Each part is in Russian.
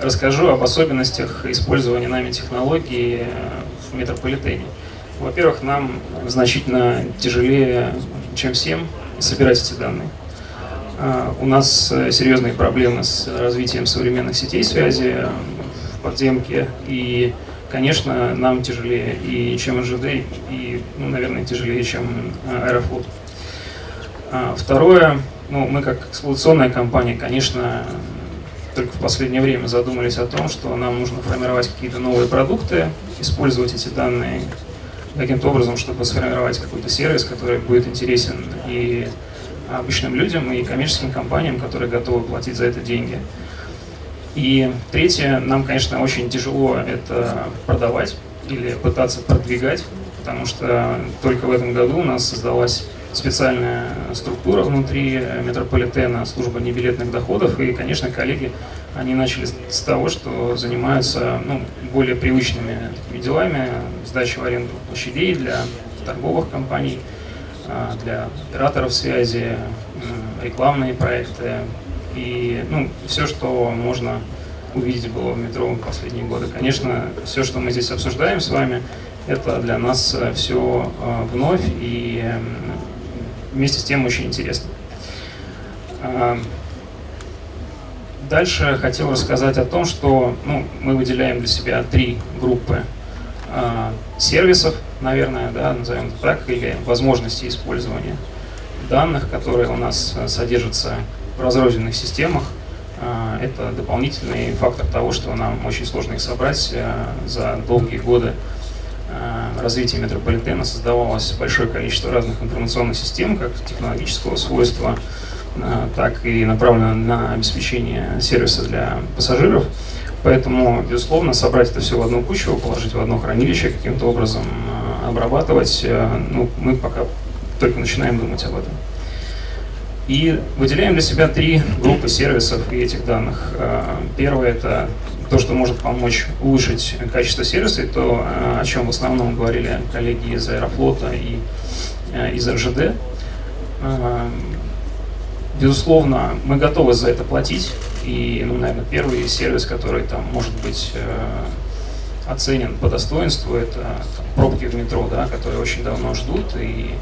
расскажу об особенностях использования нами технологий в метрополитене. Во-первых, нам значительно тяжелее, чем всем, собирать эти данные. А, у нас э, серьезные проблемы с развитием современных сетей связи в подземке, и, конечно, нам тяжелее и чем РЖД, и, ну, наверное, тяжелее, чем э, Аэрофлот. А, второе, ну, мы как эксплуатационная компания, конечно, только в последнее время задумались о том, что нам нужно формировать какие-то новые продукты, использовать эти данные каким-то образом, чтобы сформировать какой-то сервис, который будет интересен и обычным людям, и коммерческим компаниям, которые готовы платить за это деньги. И третье, нам, конечно, очень тяжело это продавать или пытаться продвигать, потому что только в этом году у нас создалась специальная структура внутри метрополитена, служба небилетных доходов, и, конечно, коллеги, они начали с того, что занимаются ну, более привычными такими делами, сдачи в аренду площадей для торговых компаний, а, для операторов связи, рекламные проекты. И ну, все, что можно увидеть было в метро в последние годы. Конечно, все, что мы здесь обсуждаем с вами, это для нас все а, вновь. И вместе с тем очень интересно. Дальше хотел рассказать о том, что ну, мы выделяем для себя три группы а, сервисов, наверное, да, назовем это так, или возможности использования данных, которые у нас содержатся в разрозненных системах. А, это дополнительный фактор того, что нам очень сложно их собрать за долгие годы Э, развития метрополитена создавалось большое количество разных информационных систем, как технологического свойства, э, так и направлено на обеспечение сервиса для пассажиров. Поэтому, безусловно, собрать это все в одну кучу, положить в одно хранилище, каким-то образом э, обрабатывать, ну, мы пока только начинаем думать об этом. И выделяем для себя три группы сервисов и этих данных. Первое – это то, что может помочь улучшить качество сервиса, то, э, о чем в основном говорили коллеги из Аэрофлота и э, из РЖД. Э, безусловно, мы готовы за это платить, и, ну, наверное, первый сервис, который там может быть оценен по достоинству, это там, пробки в метро, да, которые очень давно ждут, и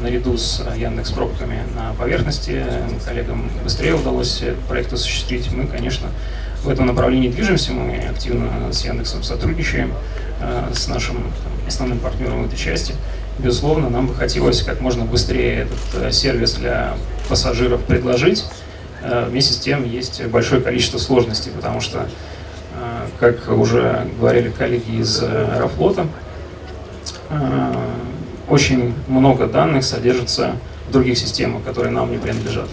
наряду с Яндекс пробками на поверхности коллегам быстрее удалось проект осуществить. Мы, конечно, в этом направлении движемся, мы активно с Яндексом сотрудничаем, э, с нашим основным партнером в этой части. Безусловно, нам бы хотелось как можно быстрее этот э, сервис для пассажиров предложить. Э, вместе с тем есть большое количество сложностей, потому что, как уже говорили коллеги из Аэрофлота, очень много данных содержится в других системах, которые нам не принадлежат.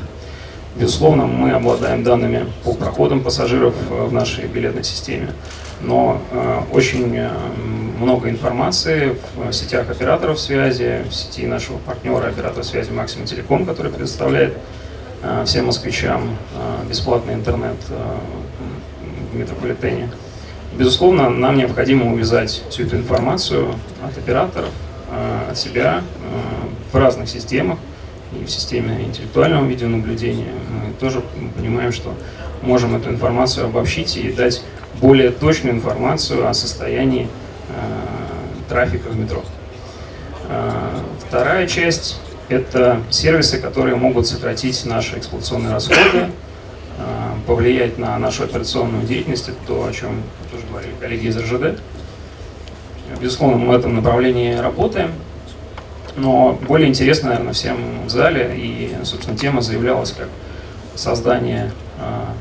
Безусловно, мы обладаем данными по проходам пассажиров э, в нашей билетной системе, но э, очень э, много информации в сетях операторов связи, в сети нашего партнера оператора связи Максимум Телеком, который предоставляет всем москвичам бесплатный интернет в метрополитене. Безусловно, нам необходимо увязать всю эту информацию от операторов, от себя в разных системах, и в системе интеллектуального видеонаблюдения, мы тоже понимаем, что можем эту информацию обобщить и дать более точную информацию о состоянии э, трафика в метро. Э, вторая часть – это сервисы, которые могут сократить наши эксплуатационные расходы, э, повлиять на нашу операционную деятельность, это то, о чем тоже говорили коллеги из РЖД. Безусловно, мы в этом направлении работаем. Но более интересно, наверное, всем в зале, и, собственно, тема заявлялась как создание а,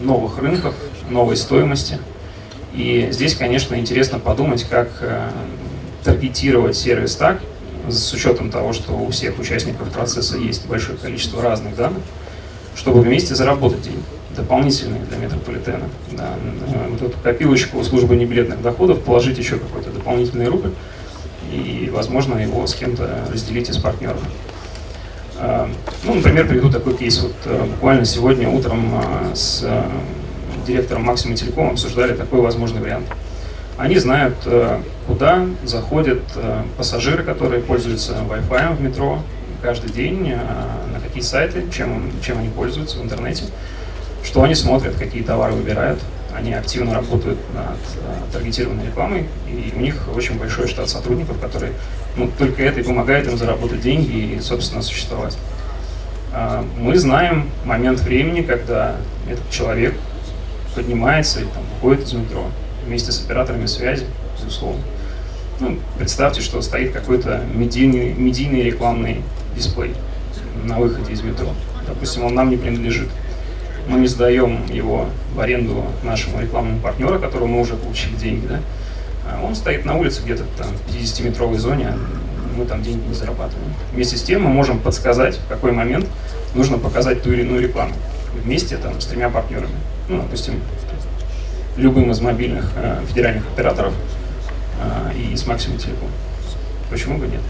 новых рынков, новой стоимости. И здесь, конечно, интересно подумать, как а, таргетировать сервис так, с учетом того, что у всех участников процесса есть большое количество разных данных, чтобы вместе заработать деньги дополнительные для метрополитена. Да, вот эту копилочку службы небилетных доходов положить еще какой-то дополнительный рубль, и, возможно, его с кем-то разделите с партнером. А, ну, например, приведу такой кейс. Вот э, буквально сегодня утром а, с э, директором Максима Телеком обсуждали такой возможный вариант. Они знают, э, куда заходят пассажиры, которые пользуются Wi-Fi в метро каждый день, на какие сайты, чем, чем они пользуются в интернете. что они смотрят, какие товары выбирают. Они активно работают над э, таргетированной рекламой, и у них очень большой штат сотрудников, которые ну, только это и помогает им заработать деньги и, собственно, существовать. Э, мы знаем момент времени, когда этот человек поднимается и там, выходит из метро вместе с операторами связи, безусловно. Ну, представьте, что стоит какой-то медийный, медийный рекламный дисплей на выходе из метро. Допустим, он нам не принадлежит. Мы не сдаем его в аренду нашему рекламному партнеру, которого мы уже получили деньги. Да? А он стоит на улице где-то там в 50-метровой зоне, а мы там деньги не зарабатываем. Вместе с тем мы можем подсказать, в какой момент нужно показать ту или иную рекламу. Вместе там, с тремя партнерами. Ну, допустим, любым из мобильных э, федеральных операторов э, и с Максимум Телеком. Почему бы нет?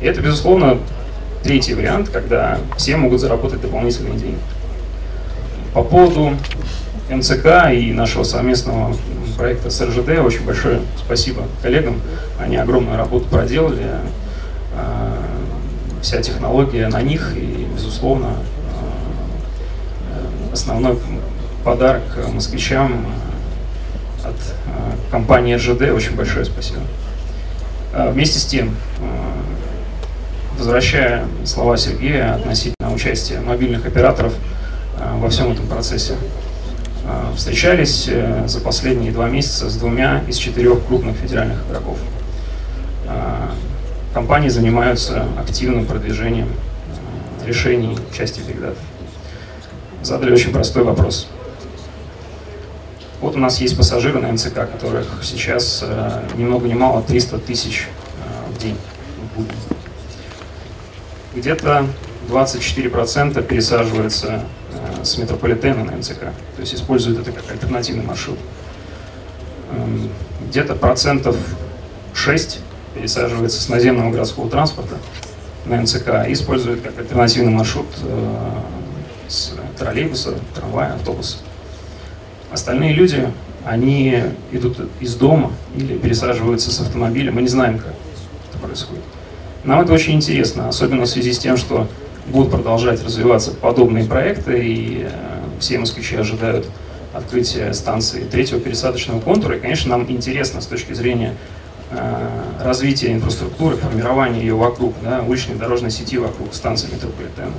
И это, безусловно, третий вариант, когда все могут заработать дополнительные деньги. По поводу МЦК и нашего совместного проекта с РЖД очень большое спасибо коллегам. Они огромную работу проделали. Э, вся технология на них и, безусловно, основной подарок москвичам от компании РЖД. Очень большое спасибо. Вместе с тем, возвращая слова Сергея относительно участия мобильных операторов во всем этом процессе, встречались э, за последние два месяца с двумя из четырех крупных федеральных игроков. Компании занимаются активным продвижением решений части Data. Задали очень простой вопрос. Вот у нас есть пассажиры на МЦК, которых сейчас э, ни много ни мало 300 тысяч э, в день. Где-то 24% пересаживаются э, с метрополитена на МЦК, то есть используют это как альтернативный маршрут. Эм, где-то процентов 6 пересаживается с наземного городского транспорта на МЦК и используют как альтернативный маршрут э, с троллейбуса, трамвая, автобуса. Остальные люди, они идут из дома или пересаживаются с автомобиля. Мы не знаем, как это происходит. Нам это очень интересно, особенно в связи с тем, что будут продолжать развиваться подобные проекты, и э, все москвичи ожидают открытия станции третьего пересадочного контура. И, конечно, нам интересно с точки зрения э, развития инфраструктуры, формирования ее вокруг, да, уличной дорожной сети вокруг станции метрополитена.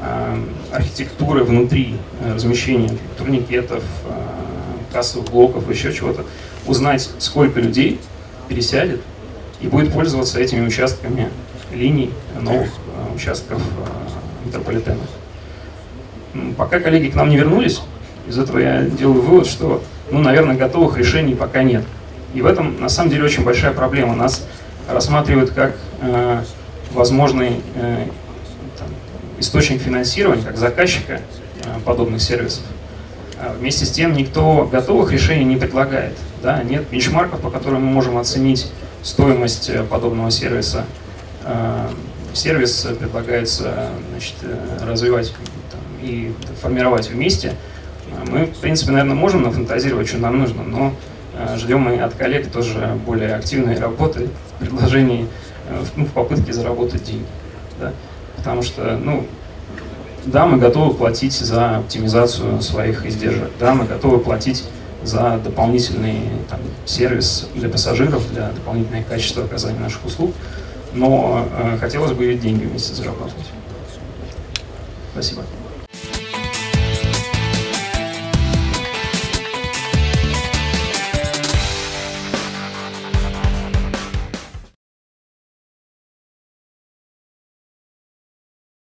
Эм, архитектуры внутри, э, размещения турникетов, э, кассовых блоков, еще чего-то, узнать, сколько людей пересядет и будет пользоваться этими участками линий новых э, участков метрополитена. Пока коллеги к нам не вернулись, из этого я делаю вывод, что, ну, наверное, готовых решений пока нет. И в этом, на самом деле, очень большая проблема. Нас рассматривают как э, возможный э, источник финансирования, как заказчика э, подобных сервисов. А вместе с тем никто готовых решений не предлагает. Да? Нет бенчмарков, по которым мы можем оценить стоимость э, подобного сервиса. Э, сервис предлагается значит, развивать там, и формировать вместе. Мы, в принципе, наверное, можем нафантазировать, что нам нужно, но ждем мы от коллег тоже более активной работы в предложении, ну, в попытке заработать деньги. Да? Потому что, ну, да, мы готовы платить за оптимизацию своих издержек, да, мы готовы платить за дополнительный там, сервис для пассажиров, для дополнительного качества оказания наших услуг, но э, хотелось бы деньги вместе зарабатывать. Спасибо.